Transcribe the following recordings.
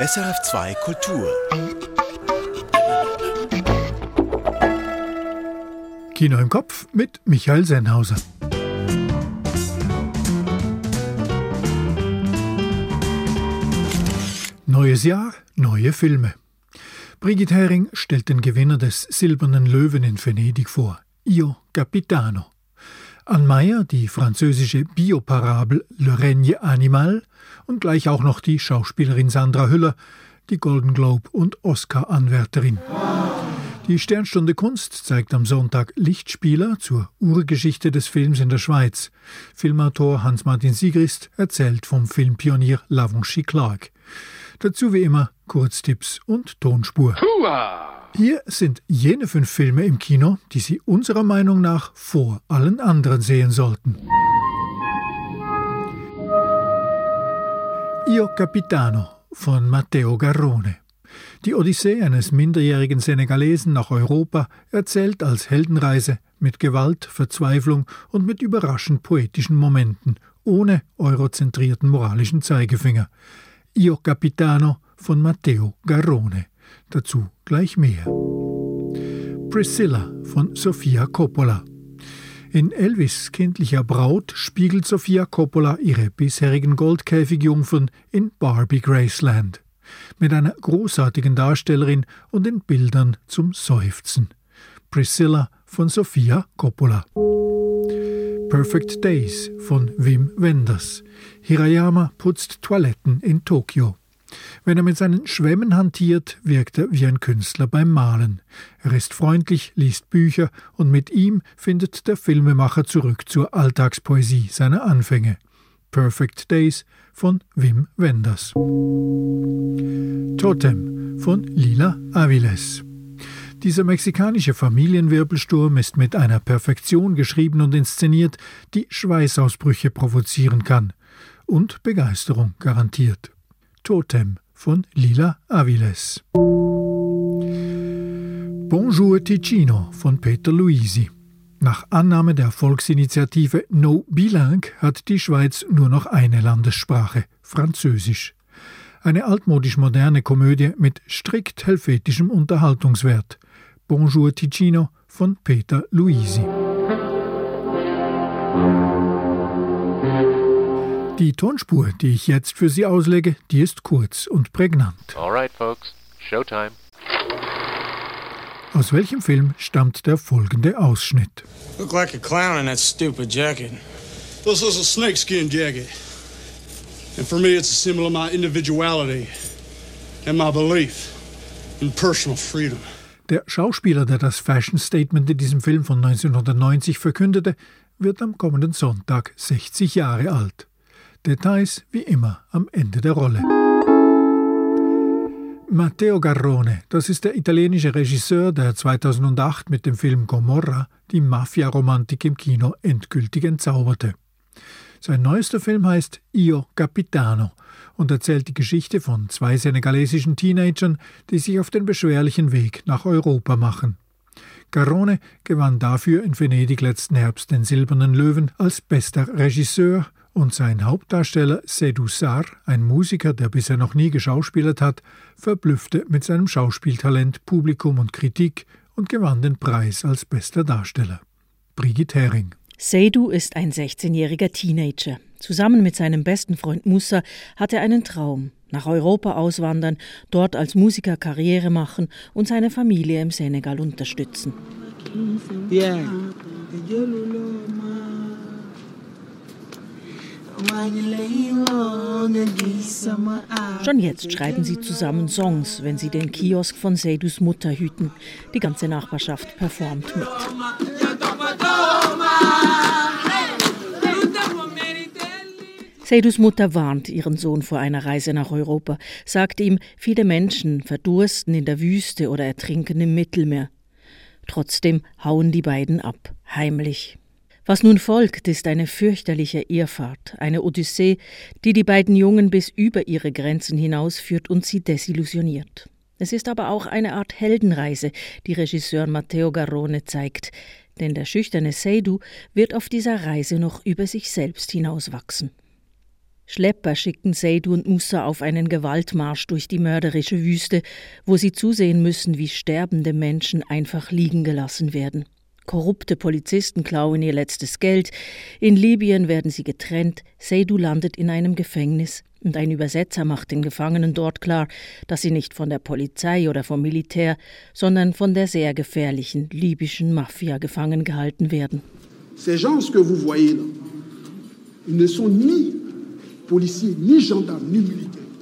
SRF2 Kultur. Kino im Kopf mit Michael Sennhauser. Neues Jahr, neue Filme. Brigitte Hering stellt den Gewinner des Silbernen Löwen in Venedig vor, Io Capitano. Anne Meyer die französische Bioparabel Le Règne Animal und gleich auch noch die Schauspielerin Sandra Hüller, die Golden Globe und Oscar-Anwärterin. Die Sternstunde Kunst zeigt am Sonntag Lichtspieler zur Urgeschichte des Films in der Schweiz. Filmautor Hans-Martin Siegrist erzählt vom Filmpionier Lavanchi Clark. Dazu wie immer Kurztipps und Tonspur. Hua! Hier sind jene fünf Filme im Kino, die Sie unserer Meinung nach vor allen anderen sehen sollten. Io Capitano von Matteo Garrone. Die Odyssee eines minderjährigen Senegalesen nach Europa erzählt als Heldenreise mit Gewalt, Verzweiflung und mit überraschend poetischen Momenten, ohne eurozentrierten moralischen Zeigefinger. Io Capitano von Matteo Garrone. Dazu gleich mehr. Priscilla von Sofia Coppola. In Elvis kindlicher Braut spiegelt Sofia Coppola ihre bisherigen Goldkäfigjungfern in Barbie Graceland. Mit einer großartigen Darstellerin und in Bildern zum Seufzen. Priscilla von Sofia Coppola. Perfect Days von Wim Wenders. Hirayama putzt Toiletten in Tokio. Wenn er mit seinen Schwämmen hantiert, wirkt er wie ein Künstler beim Malen. Er ist freundlich, liest Bücher und mit ihm findet der Filmemacher zurück zur Alltagspoesie seiner Anfänge. Perfect Days von Wim Wenders. Totem von Lila Aviles. Dieser mexikanische Familienwirbelsturm ist mit einer Perfektion geschrieben und inszeniert, die Schweißausbrüche provozieren kann und Begeisterung garantiert. Totem von Lila Aviles. Bonjour Ticino von Peter Luisi. Nach Annahme der Volksinitiative No Bilingue hat die Schweiz nur noch eine Landessprache, Französisch. Eine altmodisch moderne Komödie mit strikt helvetischem Unterhaltungswert. Bonjour Ticino von Peter Luisi. Die Tonspur, die ich jetzt für Sie auslege, die ist kurz und prägnant. All right, folks. Showtime. Aus welchem Film stammt der folgende Ausschnitt? Look like a clown in that stupid jacket. This is a snakeskin jacket. And for me, it's a symbol of my individuality and my belief in personal freedom. Der Schauspieler, der das Fashion Statement in diesem Film von 1990 verkündete, wird am kommenden Sonntag 60 Jahre alt. Details wie immer am Ende der Rolle. Matteo Garrone, das ist der italienische Regisseur, der 2008 mit dem Film Gomorra die Mafia-Romantik im Kino endgültig entzauberte. Sein neuester Film heißt Io Capitano und erzählt die Geschichte von zwei senegalesischen Teenagern, die sich auf den beschwerlichen Weg nach Europa machen. Garrone gewann dafür in Venedig letzten Herbst den Silbernen Löwen als bester Regisseur und sein Hauptdarsteller Seydou Sarr, ein Musiker, der bisher noch nie geschauspielert hat, verblüffte mit seinem Schauspieltalent Publikum und Kritik und gewann den Preis als bester Darsteller. Brigitte Hering. Seydou ist ein 16-jähriger Teenager. Zusammen mit seinem besten Freund Musa hat er einen Traum. Nach Europa auswandern, dort als Musiker Karriere machen und seine Familie im Senegal unterstützen. Yeah. Schon jetzt schreiben sie zusammen Songs, wenn sie den Kiosk von Seydus Mutter hüten. Die ganze Nachbarschaft performt mit. Seydus Mutter warnt ihren Sohn vor einer Reise nach Europa, sagt ihm, viele Menschen verdursten in der Wüste oder ertrinken im Mittelmeer. Trotzdem hauen die beiden ab, heimlich. Was nun folgt, ist eine fürchterliche Irrfahrt, eine Odyssee, die die beiden Jungen bis über ihre Grenzen hinausführt und sie desillusioniert. Es ist aber auch eine Art Heldenreise, die Regisseur Matteo Garrone zeigt, denn der schüchterne Seydou wird auf dieser Reise noch über sich selbst hinauswachsen. Schlepper schicken Seydou und Musa auf einen Gewaltmarsch durch die mörderische Wüste, wo sie zusehen müssen, wie sterbende Menschen einfach liegen gelassen werden. Korrupte Polizisten klauen ihr letztes Geld. In Libyen werden sie getrennt. Seydou landet in einem Gefängnis. Und ein Übersetzer macht den Gefangenen dort klar, dass sie nicht von der Polizei oder vom Militär, sondern von der sehr gefährlichen libyschen Mafia gefangen gehalten werden. Ces gens que vous voyez là, ils ne sont ni policiers, ni gendarmes, ni militaires.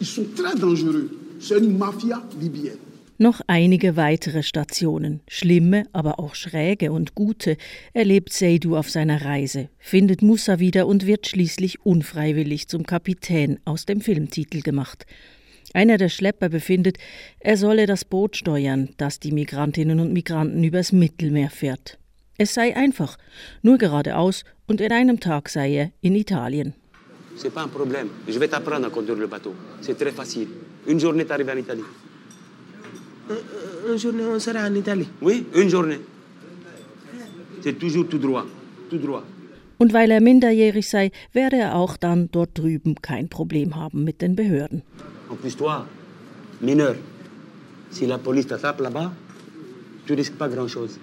Ils sont très dangereux. C'est une mafia libyenne. Noch einige weitere Stationen, schlimme, aber auch schräge und gute, erlebt Seydou auf seiner Reise, findet Musa wieder und wird schließlich unfreiwillig zum Kapitän aus dem Filmtitel gemacht. Einer der Schlepper befindet, er solle das Boot steuern, das die Migrantinnen und Migranten übers Mittelmeer fährt. Es sei einfach, nur geradeaus und in einem Tag sei er in Italien. C'est pas un problème. Je vais t'apprendre à conduire le bateau. C'est très facile. Une journée, t'arrives en Italie. Une journée, on sera en Italie. Oui, une journée. C'est toujours tout droit. Tout droit. Und weil er minderjährig sei, werde er auch dann dort drüben kein Problem haben mit den Behörden. En plus, toi, mineur, si la police t'attrape là-bas, tu risques pas grand-chose.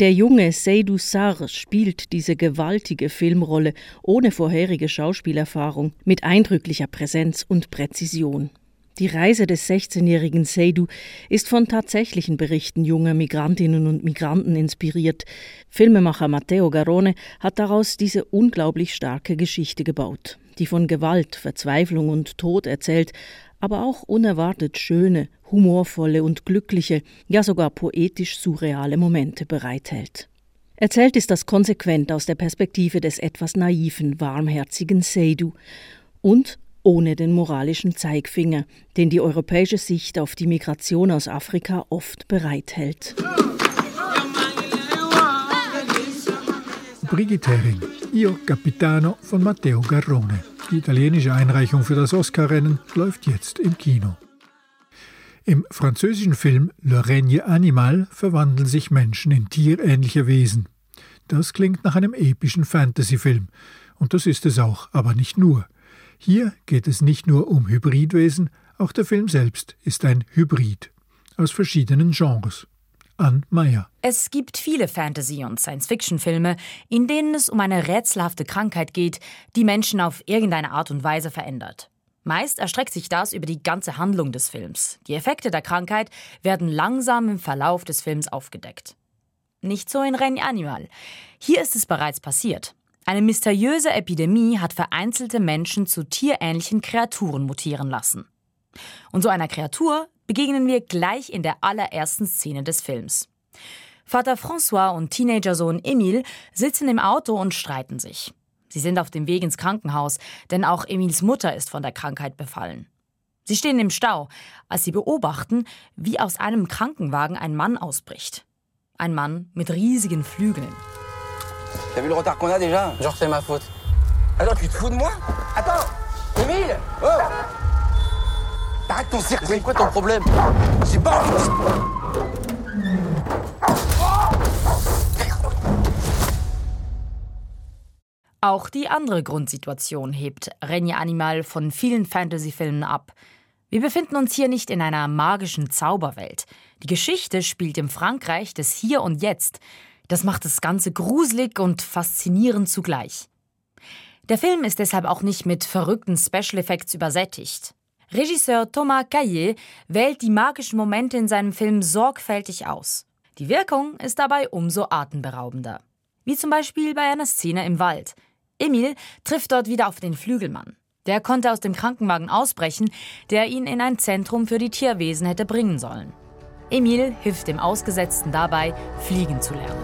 Der junge Seydou Sarr spielt diese gewaltige Filmrolle ohne vorherige Schauspielerfahrung mit eindrücklicher Präsenz und Präzision. Die Reise des 16-jährigen Seydou ist von tatsächlichen Berichten junger Migrantinnen und Migranten inspiriert. Filmemacher Matteo Garone hat daraus diese unglaublich starke Geschichte gebaut, die von Gewalt, Verzweiflung und Tod erzählt, aber auch unerwartet schöne, humorvolle und glückliche, ja sogar poetisch surreale Momente bereithält. Erzählt ist das konsequent aus der Perspektive des etwas naiven, warmherzigen Seydou und ohne den moralischen Zeigfinger, den die europäische Sicht auf die Migration aus Afrika oft bereithält. Brigitte Hering, Io Capitano von Matteo Garrone. Die italienische Einreichung für das Oscar-Rennen läuft jetzt im Kino. Im französischen Film Le Règne Animal verwandeln sich Menschen in tierähnliche Wesen. Das klingt nach einem epischen Fantasy-Film. Und das ist es auch, aber nicht nur. Hier geht es nicht nur um Hybridwesen, auch der Film selbst ist ein Hybrid aus verschiedenen Genres. Ann Meyer. Es gibt viele Fantasy- und Science-Fiction-Filme, in denen es um eine rätselhafte Krankheit geht, die Menschen auf irgendeine Art und Weise verändert. Meist erstreckt sich das über die ganze Handlung des Films. Die Effekte der Krankheit werden langsam im Verlauf des Films aufgedeckt. Nicht so in Regne Animal. Hier ist es bereits passiert. Eine mysteriöse Epidemie hat vereinzelte Menschen zu tierähnlichen Kreaturen mutieren lassen. Und so einer Kreatur begegnen wir gleich in der allerersten Szene des Films. Vater François und Teenagersohn Emile sitzen im Auto und streiten sich. Sie sind auf dem Weg ins Krankenhaus, denn auch Emils Mutter ist von der Krankheit befallen. Sie stehen im Stau, als sie beobachten, wie aus einem Krankenwagen ein Mann ausbricht. Ein Mann mit riesigen Flügeln. T'as vu le retard qu'on a déjà Genre c'est ma faute. Attends, tu te fous de moi Attends Emile Oh Arrête ton cirque C'est quoi ton problème J'ai pas envie Auch die andere Grundsituation hebt Regne Animal von vielen Fantasy-Filmen ab. Wir befinden uns hier nicht in einer magischen Zauberwelt. Die Geschichte spielt im Frankreich des Hier und Jetzt. Das macht das Ganze gruselig und faszinierend zugleich. Der Film ist deshalb auch nicht mit verrückten Special Effects übersättigt. Regisseur Thomas Caillet wählt die magischen Momente in seinem Film sorgfältig aus. Die Wirkung ist dabei umso atemberaubender. Wie zum Beispiel bei einer Szene im Wald. Emil trifft dort wieder auf den Flügelmann. Der konnte aus dem Krankenwagen ausbrechen, der ihn in ein Zentrum für die Tierwesen hätte bringen sollen. Emil hilft dem Ausgesetzten dabei, fliegen zu lernen.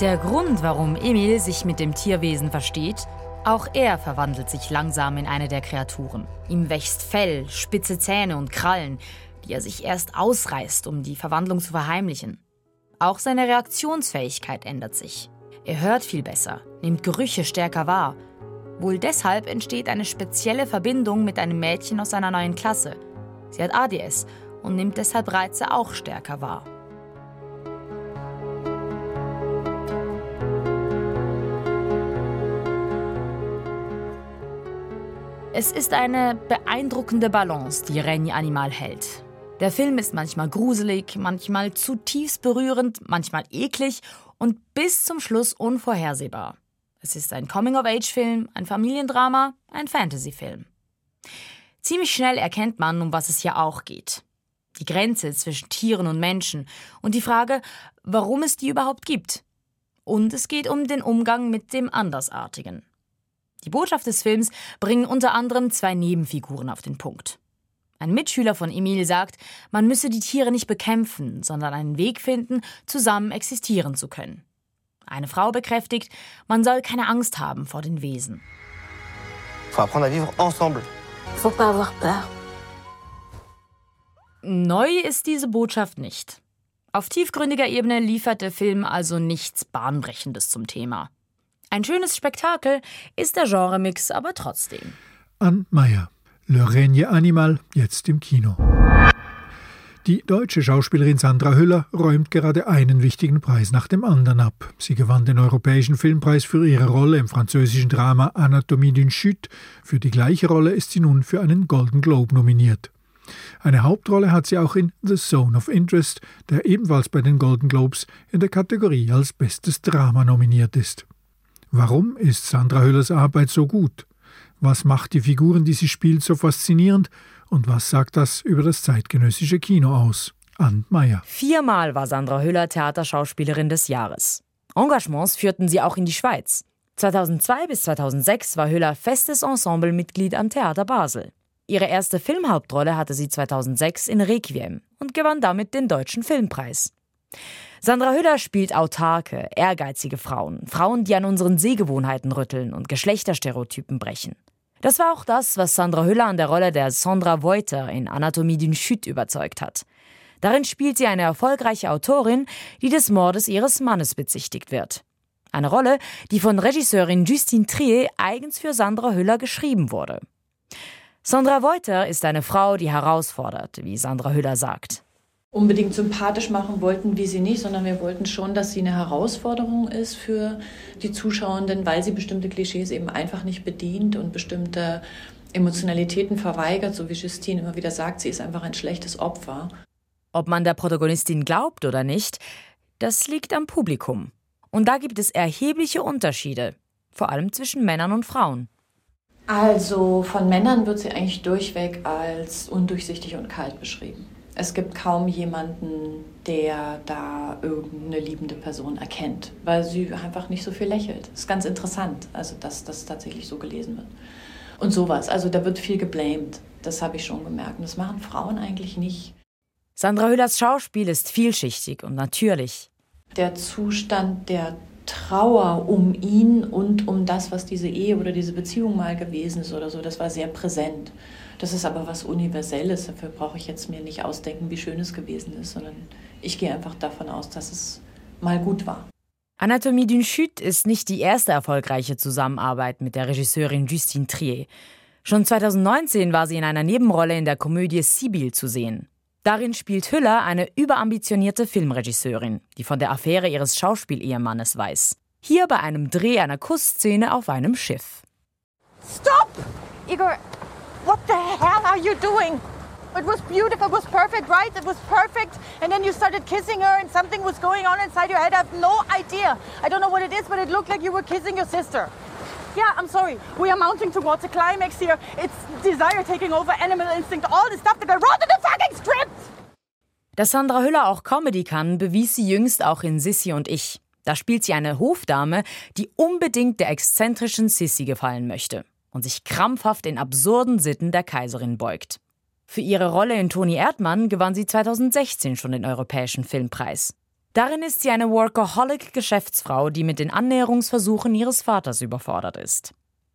Der Grund, warum Emil sich mit dem Tierwesen versteht, auch er verwandelt sich langsam in eine der Kreaturen. Ihm wächst Fell, spitze Zähne und Krallen, die er sich erst ausreißt, um die Verwandlung zu verheimlichen. Auch seine Reaktionsfähigkeit ändert sich. Er hört viel besser, nimmt Gerüche stärker wahr. Wohl deshalb entsteht eine spezielle Verbindung mit einem Mädchen aus einer neuen Klasse. Sie hat ADS und nimmt deshalb Reize auch stärker wahr. Es ist eine beeindruckende Balance, die Renny Animal hält. Der Film ist manchmal gruselig, manchmal zutiefst berührend, manchmal eklig und bis zum Schluss unvorhersehbar. Es ist ein Coming-of-Age-Film, ein Familiendrama, ein Fantasy-Film. Ziemlich schnell erkennt man, um was es hier auch geht. Die Grenze zwischen Tieren und Menschen und die Frage, warum es die überhaupt gibt. Und es geht um den Umgang mit dem Andersartigen. Die Botschaft des Films bringen unter anderem zwei Nebenfiguren auf den Punkt. Ein Mitschüler von Emil sagt, man müsse die Tiere nicht bekämpfen, sondern einen Weg finden, zusammen existieren zu können. Eine Frau bekräftigt, man soll keine Angst haben vor den Wesen. Faut apprendre à vivre ensemble. Faut pas avoir peur. Neu ist diese Botschaft nicht. Auf tiefgründiger Ebene liefert der Film also nichts Bahnbrechendes zum Thema. Ein schönes Spektakel ist der Genremix aber trotzdem. Ann Meyer, Le Règne Animal, jetzt im Kino. Die deutsche Schauspielerin Sandra Hüller räumt gerade einen wichtigen Preis nach dem anderen ab. Sie gewann den Europäischen Filmpreis für ihre Rolle im französischen Drama Anatomie d'une Chute. Für die gleiche Rolle ist sie nun für einen Golden Globe nominiert. Eine Hauptrolle hat sie auch in The Zone of Interest, der ebenfalls bei den Golden Globes in der Kategorie als bestes Drama nominiert ist. Warum ist Sandra Höllers Arbeit so gut? Was macht die Figuren, die sie spielt, so faszinierend? Und was sagt das über das zeitgenössische Kino aus? Ann Meyer. Viermal war Sandra Hüller Theaterschauspielerin des Jahres. Engagements führten sie auch in die Schweiz. 2002 bis 2006 war Hüller festes Ensemblemitglied am Theater Basel. Ihre erste Filmhauptrolle hatte sie 2006 in Requiem und gewann damit den Deutschen Filmpreis. Sandra Hüller spielt autarke, ehrgeizige Frauen, Frauen, die an unseren Sehgewohnheiten rütteln und Geschlechterstereotypen brechen. Das war auch das, was Sandra Hüller an der Rolle der Sandra Voiter in Anatomie d'une Chute überzeugt hat. Darin spielt sie eine erfolgreiche Autorin, die des Mordes ihres Mannes bezichtigt wird. Eine Rolle, die von Regisseurin Justine Trier eigens für Sandra Hüller geschrieben wurde. Sandra Voiter ist eine Frau, die herausfordert, wie Sandra Hüller sagt unbedingt sympathisch machen wollten wir sie nicht, sondern wir wollten schon, dass sie eine Herausforderung ist für die Zuschauenden, weil sie bestimmte Klischees eben einfach nicht bedient und bestimmte Emotionalitäten verweigert, so wie Justine immer wieder sagt, sie ist einfach ein schlechtes Opfer. Ob man der Protagonistin glaubt oder nicht, das liegt am Publikum. Und da gibt es erhebliche Unterschiede, vor allem zwischen Männern und Frauen. Also von Männern wird sie eigentlich durchweg als undurchsichtig und kalt beschrieben. Es gibt kaum jemanden, der da irgendeine liebende Person erkennt, weil sie einfach nicht so viel lächelt. Das ist ganz interessant, also dass das tatsächlich so gelesen wird. Und sowas, also da wird viel geblamed. Das habe ich schon gemerkt. Und das machen Frauen eigentlich nicht. Sandra Hüllers Schauspiel ist vielschichtig und natürlich. Der Zustand der Trauer um ihn und um das, was diese Ehe oder diese Beziehung mal gewesen ist oder so, das war sehr präsent. Das ist aber was Universelles. Dafür brauche ich jetzt mir nicht ausdenken, wie schön es gewesen ist, sondern ich gehe einfach davon aus, dass es mal gut war. Anatomie d'une Chute ist nicht die erste erfolgreiche Zusammenarbeit mit der Regisseurin Justine Trier. Schon 2019 war sie in einer Nebenrolle in der Komödie Sibyl zu sehen. Darin spielt Hüller eine überambitionierte Filmregisseurin, die von der Affäre ihres Schauspielehemannes weiß. Hier bei einem Dreh einer Kussszene auf einem Schiff. Stop! Igor, What the hell are you doing? It was beautiful, it was perfect, right? It was perfect. And then you started kissing her and something was going on inside your head. I have no idea. I don't know what it is, but it looked like you were kissing your sister. Yeah, I'm sorry. We are mounting towards a climax here. It's desire taking over, animal instinct, all the stuff that I wrote in the fucking script. Dass Sandra Hüller auch Comedy kann, bewies sie jüngst auch in Sissy und ich. Da spielt sie eine Hofdame, die unbedingt der exzentrischen Sissy gefallen möchte und sich krampfhaft den absurden Sitten der Kaiserin beugt. Für ihre Rolle in Toni Erdmann gewann sie 2016 schon den Europäischen Filmpreis. Darin ist sie eine Workaholic-Geschäftsfrau, die mit den Annäherungsversuchen ihres Vaters überfordert ist.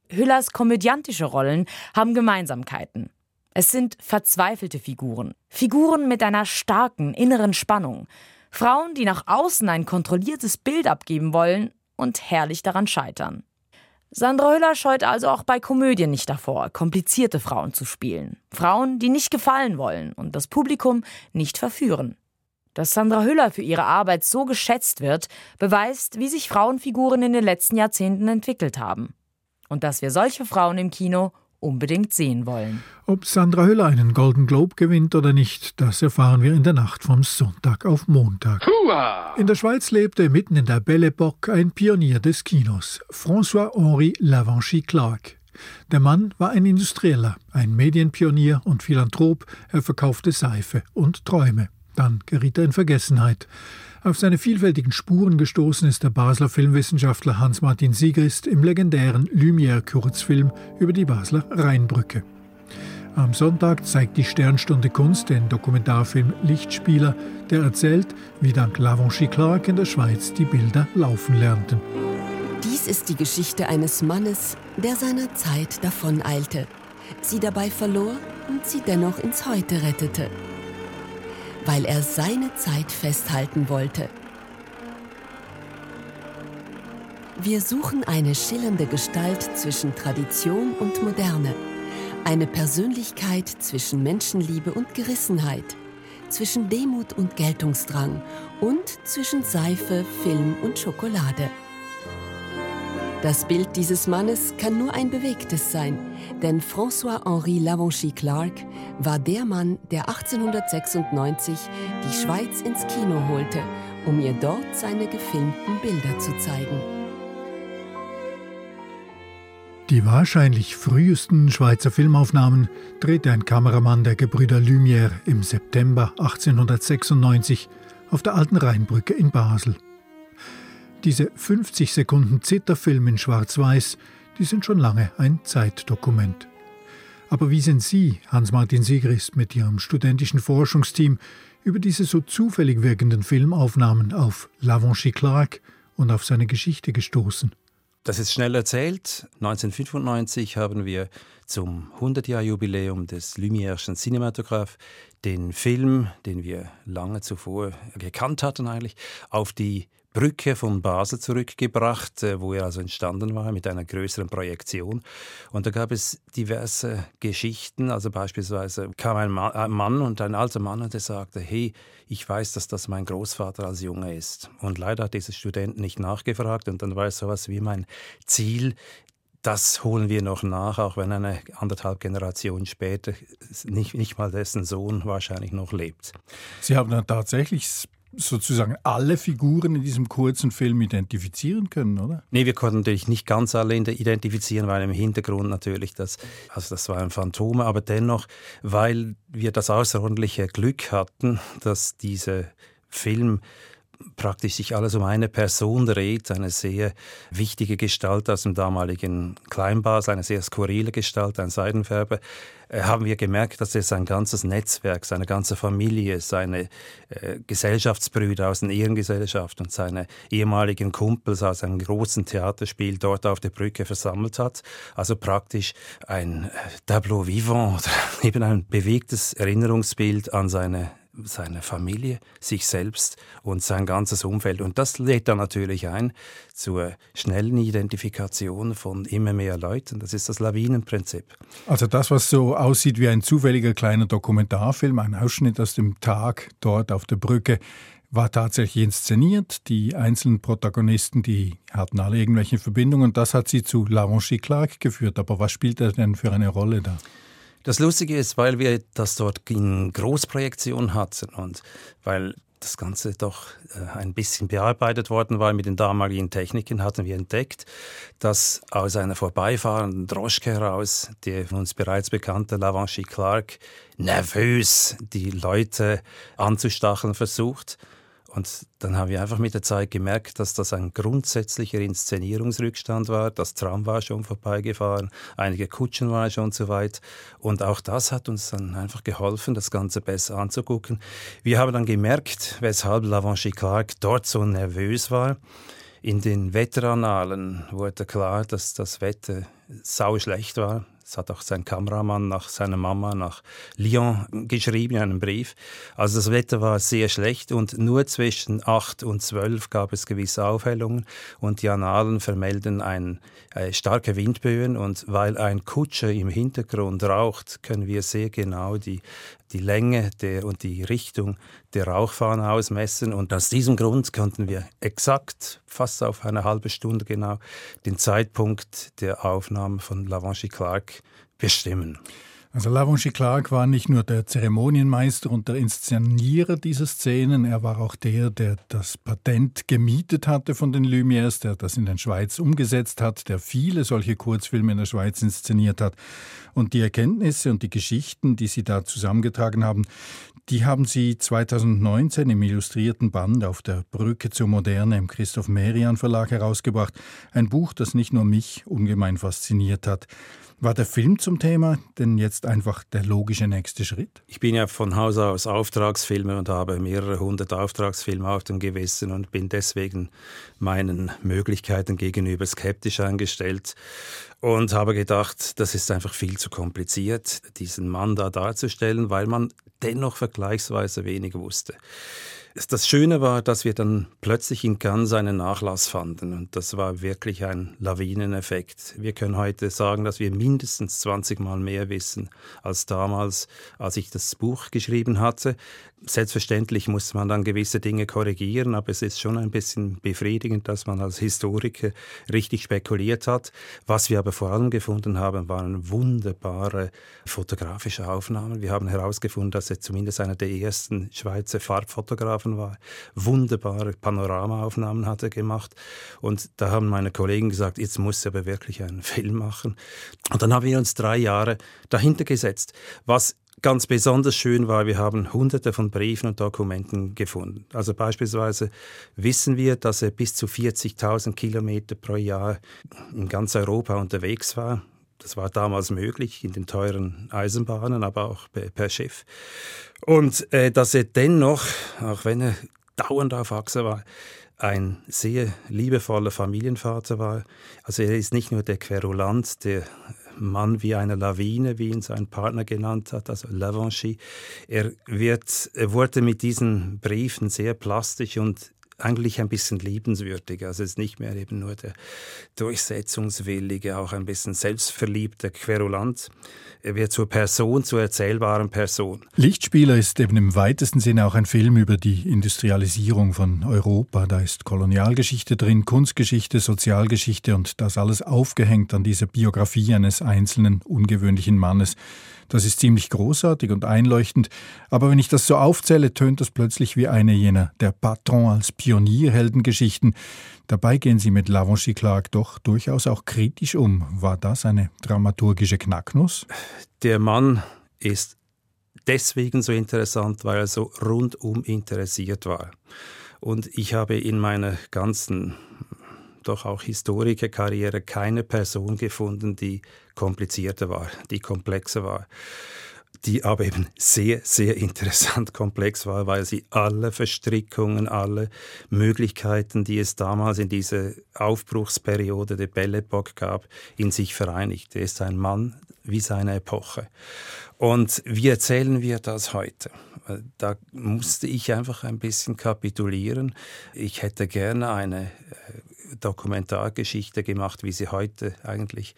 Hüllers komödiantische Rollen haben Gemeinsamkeiten. Es sind verzweifelte Figuren, Figuren mit einer starken inneren Spannung, Frauen, die nach außen ein kontrolliertes Bild abgeben wollen und herrlich daran scheitern. Sandra Hüller scheut also auch bei Komödien nicht davor, komplizierte Frauen zu spielen. Frauen, die nicht gefallen wollen und das Publikum nicht verführen. Dass Sandra Hüller für ihre Arbeit so geschätzt wird, beweist, wie sich Frauenfiguren in den letzten Jahrzehnten entwickelt haben. Und dass wir solche Frauen im Kino unbedingt sehen wollen. Ob Sandra Hüller einen Golden Globe gewinnt oder nicht, das erfahren wir in der Nacht vom Sonntag auf Montag. Hua! In der Schweiz lebte mitten in der Belle Époque ein Pionier des Kinos, François-Henri Lavanchy Clark. Der Mann war ein Industrieller, ein Medienpionier und Philanthrop, er verkaufte Seife und Träume. Dann geriet er in Vergessenheit. Auf seine vielfältigen Spuren gestoßen ist der Basler Filmwissenschaftler Hans-Martin Siegrist im legendären Lumière-Kurzfilm über die Basler Rheinbrücke. Am Sonntag zeigt die Sternstunde Kunst den Dokumentarfilm Lichtspieler, der erzählt, wie dank Lavanchy Clark in der Schweiz die Bilder laufen lernten. Dies ist die Geschichte eines Mannes, der seiner Zeit davoneilte, sie dabei verlor und sie dennoch ins Heute rettete weil er seine Zeit festhalten wollte. Wir suchen eine schillernde Gestalt zwischen Tradition und Moderne, eine Persönlichkeit zwischen Menschenliebe und Gerissenheit, zwischen Demut und Geltungsdrang und zwischen Seife, Film und Schokolade. Das Bild dieses Mannes kann nur ein bewegtes sein, denn François-Henri Lavanchy Clark war der Mann, der 1896 die Schweiz ins Kino holte, um ihr dort seine gefilmten Bilder zu zeigen. Die wahrscheinlich frühesten Schweizer Filmaufnahmen drehte ein Kameramann der Gebrüder Lumière im September 1896 auf der alten Rheinbrücke in Basel. Diese 50 Sekunden Zitterfilm in Schwarz-Weiß, die sind schon lange ein Zeitdokument. Aber wie sind Sie, Hans-Martin Siegrist, mit Ihrem studentischen Forschungsteam über diese so zufällig wirkenden Filmaufnahmen auf Lavanchy Clark und auf seine Geschichte gestoßen? Das ist schnell erzählt. 1995 haben wir zum 100-Jahr-Jubiläum des Lumière'schen Cinematograph den Film, den wir lange zuvor gekannt hatten eigentlich, auf die Brücke von Basel zurückgebracht, äh, wo er also entstanden war mit einer größeren Projektion. Und da gab es diverse Geschichten. Also beispielsweise kam ein Mann und ein alter Mann und der sagte, hey, ich weiß, dass das mein Großvater als Junge ist. Und leider hat dieser Student nicht nachgefragt und dann war es sowas wie mein Ziel, das holen wir noch nach, auch wenn eine anderthalb Generationen später nicht, nicht mal dessen Sohn wahrscheinlich noch lebt. Sie haben dann tatsächlich sozusagen alle Figuren in diesem kurzen Film identifizieren können, oder? Nee, wir konnten natürlich nicht ganz alle identifizieren, weil im Hintergrund natürlich das, also das waren Phantome, aber dennoch, weil wir das außerordentliche Glück hatten, dass dieser Film praktisch sich alles um eine Person dreht, eine sehr wichtige Gestalt aus dem damaligen Kleinbasel, eine sehr skurrile Gestalt, ein Seidenfärber, äh, haben wir gemerkt, dass er sein ganzes Netzwerk, seine ganze Familie, seine äh, Gesellschaftsbrüder aus der Ehrengesellschaft und seine ehemaligen Kumpels aus einem großen Theaterspiel dort auf der Brücke versammelt hat. Also praktisch ein äh, Tableau vivant eben ein bewegtes Erinnerungsbild an seine seine Familie, sich selbst und sein ganzes Umfeld. Und das lädt dann natürlich ein zur schnellen Identifikation von immer mehr Leuten. Das ist das Lawinenprinzip. Also das, was so aussieht wie ein zufälliger kleiner Dokumentarfilm, ein Ausschnitt aus dem Tag dort auf der Brücke, war tatsächlich inszeniert. Die einzelnen Protagonisten, die hatten alle irgendwelche Verbindungen. Das hat sie zu Lavanchi Clark geführt. Aber was spielt er denn für eine Rolle da? Das Lustige ist, weil wir das dort in Großprojektion hatten und weil das Ganze doch äh, ein bisschen bearbeitet worden war mit den damaligen Techniken, hatten wir entdeckt, dass aus einer vorbeifahrenden Droschke heraus, der uns bereits bekannte Lavanchy Clark, nervös die Leute anzustacheln versucht und dann haben wir einfach mit der Zeit gemerkt, dass das ein grundsätzlicher Inszenierungsrückstand war. Das Tram war schon vorbeigefahren, einige Kutschen waren schon zu weit. Und auch das hat uns dann einfach geholfen, das Ganze besser anzugucken. Wir haben dann gemerkt, weshalb Lavanchy Clark dort so nervös war. In den Wetterannalen wurde klar, dass das Wetter sau schlecht war. Das hat auch sein Kameramann nach seiner Mama nach Lyon geschrieben in einem Brief. Also das Wetter war sehr schlecht und nur zwischen 8 und 12 gab es gewisse Aufhellungen und die Annalen vermelden ein, äh, starke Windböen und weil ein Kutscher im Hintergrund raucht, können wir sehr genau die die Länge der, und die Richtung der Rauchfahne ausmessen. Und aus diesem Grund konnten wir exakt, fast auf eine halbe Stunde genau, den Zeitpunkt der Aufnahme von Lavanchy Clark bestimmen. Also Lavonchi Clark war nicht nur der Zeremonienmeister und der Inszenierer dieser Szenen, er war auch der, der das Patent gemietet hatte von den Lumières, der das in der Schweiz umgesetzt hat, der viele solche Kurzfilme in der Schweiz inszeniert hat. Und die Erkenntnisse und die Geschichten, die Sie da zusammengetragen haben, die haben Sie 2019 im illustrierten Band auf der Brücke zur Moderne im Christoph Merian Verlag herausgebracht. Ein Buch, das nicht nur mich ungemein fasziniert hat. War der Film zum Thema denn jetzt einfach der logische nächste Schritt? Ich bin ja von Haus aus Auftragsfilmer und habe mehrere hundert Auftragsfilme auf dem Gewissen und bin deswegen meinen Möglichkeiten gegenüber skeptisch eingestellt und habe gedacht, das ist einfach viel zu kompliziert, diesen Mann da darzustellen, weil man dennoch vergleichsweise wenig wusste. Das Schöne war, dass wir dann plötzlich in Cannes einen Nachlass fanden und das war wirklich ein Lawineneffekt. Wir können heute sagen, dass wir mindestens 20 Mal mehr wissen als damals, als ich das Buch geschrieben hatte. Selbstverständlich muss man dann gewisse Dinge korrigieren, aber es ist schon ein bisschen befriedigend, dass man als Historiker richtig spekuliert hat. Was wir aber vor allem gefunden haben, waren wunderbare fotografische Aufnahmen. Wir haben herausgefunden, dass er zumindest einer der ersten Schweizer Farbfotografen war. Wunderbare Panoramaaufnahmen hat er gemacht. Und da haben meine Kollegen gesagt, jetzt muss er aber wirklich einen Film machen. Und dann haben wir uns drei Jahre dahinter gesetzt. Was ganz besonders schön war, wir haben hunderte von Briefen und Dokumenten gefunden. Also beispielsweise wissen wir, dass er bis zu 40.000 Kilometer pro Jahr in ganz Europa unterwegs war. Das war damals möglich in den teuren Eisenbahnen, aber auch per Schiff. Und äh, dass er dennoch, auch wenn er dauernd auf Achse war, ein sehr liebevoller Familienvater war. Also er ist nicht nur der Querulant, der Mann wie eine Lawine, wie ihn sein Partner genannt hat, also Lavanchy. Er, wird, er wurde mit diesen Briefen sehr plastisch und eigentlich ein bisschen liebenswürdig. Also es ist nicht mehr eben nur der durchsetzungswillige, auch ein bisschen selbstverliebte Querulant. Er wird zur Person, zur erzählbaren Person. Lichtspieler ist eben im weitesten Sinne auch ein Film über die Industrialisierung von Europa. Da ist Kolonialgeschichte drin, Kunstgeschichte, Sozialgeschichte und das alles aufgehängt an dieser Biografie eines einzelnen ungewöhnlichen Mannes. Das ist ziemlich großartig und einleuchtend, aber wenn ich das so aufzähle, tönt das plötzlich wie eine jener der Patron als Pionierheldengeschichten. Dabei gehen sie mit Lavanchy Clark doch durchaus auch kritisch um. War das eine dramaturgische Knacknuss? Der Mann ist deswegen so interessant, weil er so rundum interessiert war. Und ich habe in meiner ganzen doch auch Historikerkarriere keine Person gefunden, die komplizierter war, die komplexer war die aber eben sehr, sehr interessant komplex war, weil sie alle Verstrickungen, alle Möglichkeiten, die es damals in dieser Aufbruchsperiode der Belle Epoque gab, in sich vereinigt. Er ist ein Mann wie seine Epoche. Und wie erzählen wir das heute? Da musste ich einfach ein bisschen kapitulieren. Ich hätte gerne eine äh, Dokumentargeschichte gemacht, wie sie heute eigentlich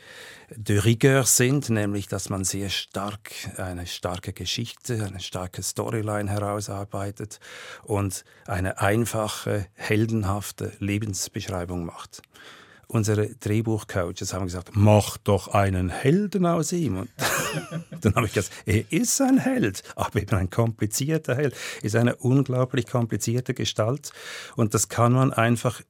de rigueur sind, nämlich dass man sehr stark eine starke Geschichte, eine starke Storyline herausarbeitet und eine einfache, heldenhafte Lebensbeschreibung macht unsere Drehbuchcoaches haben gesagt, mach doch einen Helden aus ihm. Und dann habe ich gesagt, er ist ein Held, aber eben ein komplizierter Held, ist eine unglaublich komplizierte Gestalt. Und das kann man einfach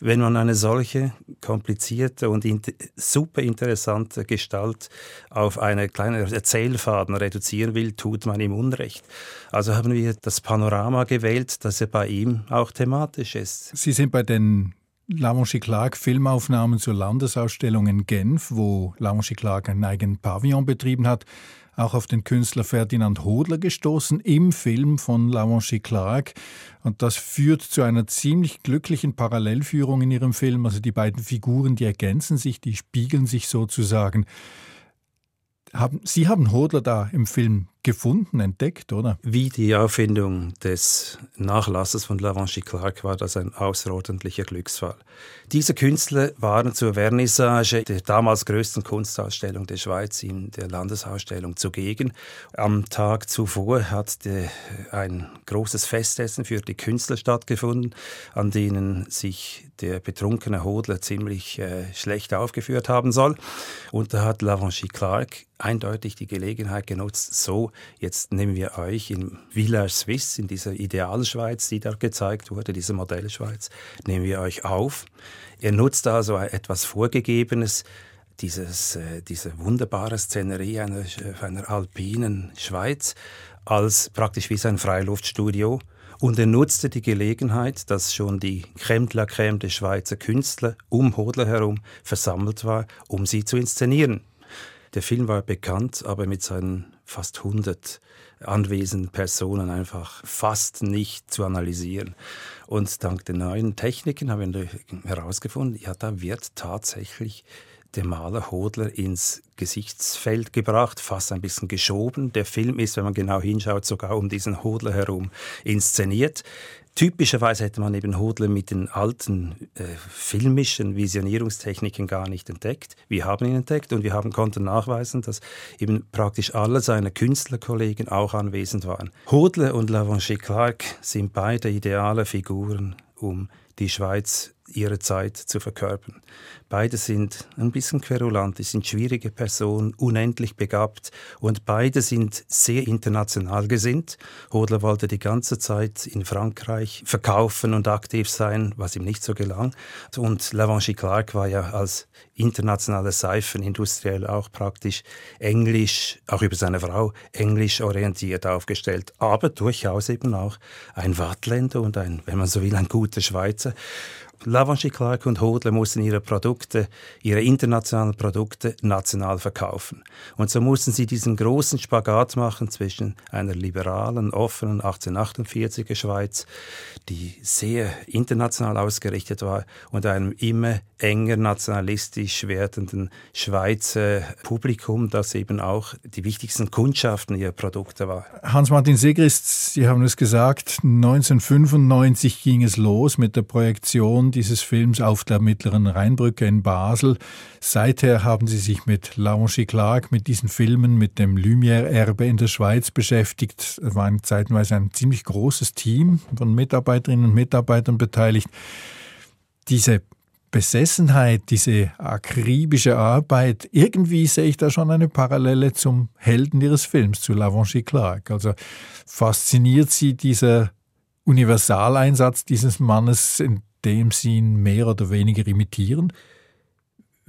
wenn man eine solche komplizierte und in super interessante Gestalt auf eine kleine Erzählfaden reduzieren will, tut man ihm Unrecht. Also haben wir das Panorama gewählt, das ja bei ihm auch thematisch ist. Sie sind bei den Lamonchi Clark Filmaufnahmen zur Landesausstellung in Genf, wo Lamonchi Clark einen eigenen Pavillon betrieben hat, auch auf den Künstler Ferdinand Hodler gestoßen im Film von Lamonchi Clark. Und das führt zu einer ziemlich glücklichen Parallelführung in ihrem Film. Also die beiden Figuren, die ergänzen sich, die spiegeln sich sozusagen. Sie haben Hodler da im Film gefunden, entdeckt, oder? Wie die Auffindung des Nachlasses von Lavanchi Clark war das ein außerordentlicher Glücksfall. Diese Künstler waren zur Vernissage der damals größten Kunstausstellung der Schweiz in der Landesausstellung zugegen. Am Tag zuvor hat ein großes Festessen für die Künstler stattgefunden, an denen sich der betrunkene Hodler ziemlich äh, schlecht aufgeführt haben soll. Und da hat Lavanchi Clark eindeutig die Gelegenheit genutzt, so, jetzt nehmen wir euch in Village Suisse, in dieser Idealschweiz, die da gezeigt wurde, diese Modellschweiz, nehmen wir euch auf. Er nutzt also etwas Vorgegebenes, dieses, äh, diese wunderbare Szenerie einer, einer alpinen Schweiz, als praktisch wie sein Freiluftstudio. Und er nutzte die Gelegenheit, dass schon die Crème de la Crème der Schweizer Künstler um Hodler herum versammelt war, um sie zu inszenieren. Der Film war bekannt, aber mit seinen fast 100 anwesenden Personen einfach fast nicht zu analysieren. Und dank den neuen Techniken haben wir herausgefunden, ja, da wird tatsächlich der Maler Hodler ins Gesichtsfeld gebracht, fast ein bisschen geschoben. Der Film ist, wenn man genau hinschaut, sogar um diesen Hodler herum inszeniert. Typischerweise hätte man eben Hodler mit den alten äh, filmischen Visionierungstechniken gar nicht entdeckt. Wir haben ihn entdeckt und wir haben, konnten nachweisen, dass eben praktisch alle seine Künstlerkollegen auch anwesend waren. Hodler und Lavanché Clark sind beide ideale Figuren, um die Schweiz ihre Zeit zu verkörpern. Beide sind ein bisschen querulant, sie sind schwierige Personen, unendlich begabt und beide sind sehr international gesinnt. Hodler wollte die ganze Zeit in Frankreich verkaufen und aktiv sein, was ihm nicht so gelang. Und Lavanchi Clark war ja als internationale Seifenindustriell auch praktisch englisch, auch über seine Frau, englisch orientiert aufgestellt, aber durchaus eben auch ein Wattländer und ein, wenn man so will, ein guter Schweizer. Lavanchi Clark und Hodler mussten ihre Produkte, ihre internationalen Produkte national verkaufen. Und so mussten sie diesen großen Spagat machen zwischen einer liberalen, offenen 1848er Schweiz, die sehr international ausgerichtet war, und einem immer enger nationalistisch werdenden Schweizer Publikum, das eben auch die wichtigsten Kundschaften ihrer Produkte war. Hans-Martin Segrist, Sie haben es gesagt, 1995 ging es los mit der Projektion dieses Films auf der Mittleren Rheinbrücke in Basel. Seither haben Sie sich mit Laurent Clark, mit diesen Filmen, mit dem Lumière-Erbe in der Schweiz beschäftigt. Es war zeitweise ein ziemlich großes Team von Mitarbeiterinnen und Mitarbeitern beteiligt. Diese Besessenheit, diese akribische Arbeit, irgendwie sehe ich da schon eine Parallele zum Helden ihres Films, zu Lavanchi Clark. Also fasziniert sie dieser Universaleinsatz dieses Mannes, in dem sie ihn mehr oder weniger imitieren?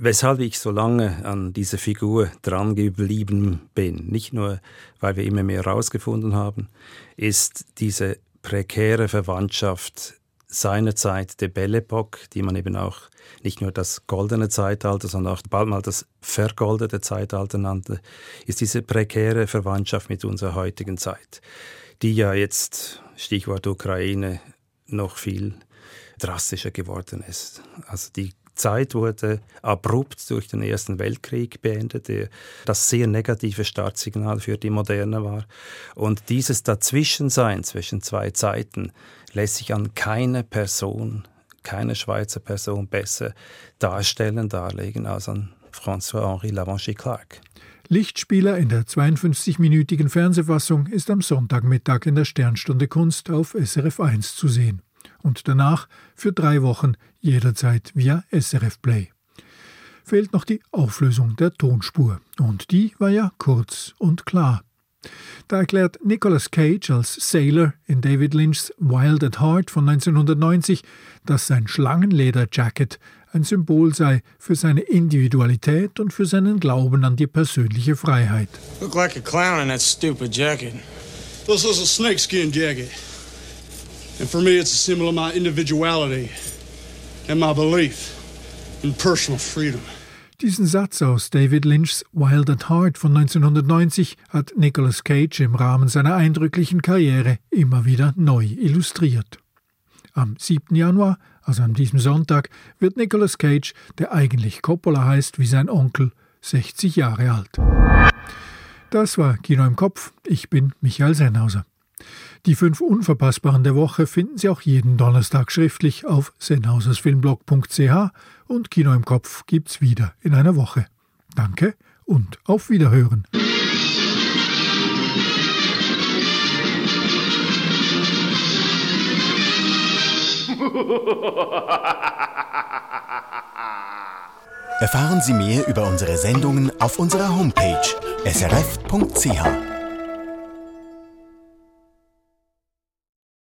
Weshalb ich so lange an dieser Figur dran geblieben bin, nicht nur, weil wir immer mehr herausgefunden haben, ist diese prekäre Verwandtschaft seinerzeit der Belle Epoque, die man eben auch nicht nur das goldene Zeitalter, sondern auch bald mal das vergoldete Zeitalter nannte, ist diese prekäre Verwandtschaft mit unserer heutigen Zeit, die ja jetzt, Stichwort Ukraine, noch viel drastischer geworden ist. Also die Zeit wurde abrupt durch den Ersten Weltkrieg beendet, der das sehr negative Startsignal für die Moderne war. Und dieses Dazwischensein zwischen zwei Zeiten lässt sich an keine Person, keine Schweizer Person besser darstellen, darlegen als an François-Henri Lavanchi Clark. Lichtspieler in der 52-minütigen Fernsehfassung ist am Sonntagmittag in der Sternstunde Kunst auf SRF 1 zu sehen und danach für drei Wochen jederzeit via SRF Play. Fehlt noch die Auflösung der Tonspur, und die war ja kurz und klar. Da erklärt Nicolas Cage als Sailor in David Lynchs Wild at Heart von 1990, dass sein Schlangenleder-Jacket ein Symbol sei für seine Individualität und für seinen Glauben an die persönliche Freiheit. Look like a clown in that stupid jacket. This is a snakeskin jacket. And for me, it's a symbol of my individuality and my belief in personal freedom. Diesen Satz aus David Lynchs Wild at Heart von 1990 hat Nicolas Cage im Rahmen seiner eindrücklichen Karriere immer wieder neu illustriert. Am 7. Januar, also an diesem Sonntag, wird Nicolas Cage, der eigentlich Coppola heißt wie sein Onkel, 60 Jahre alt. Das war Kino im Kopf. Ich bin Michael Sennhauser. Die fünf Unverpassbaren der Woche finden Sie auch jeden Donnerstag schriftlich auf sennhausersfilmblog.ch und Kino im Kopf gibt's wieder in einer Woche. Danke und auf Wiederhören. Erfahren Sie mehr über unsere Sendungen auf unserer Homepage srf.ch.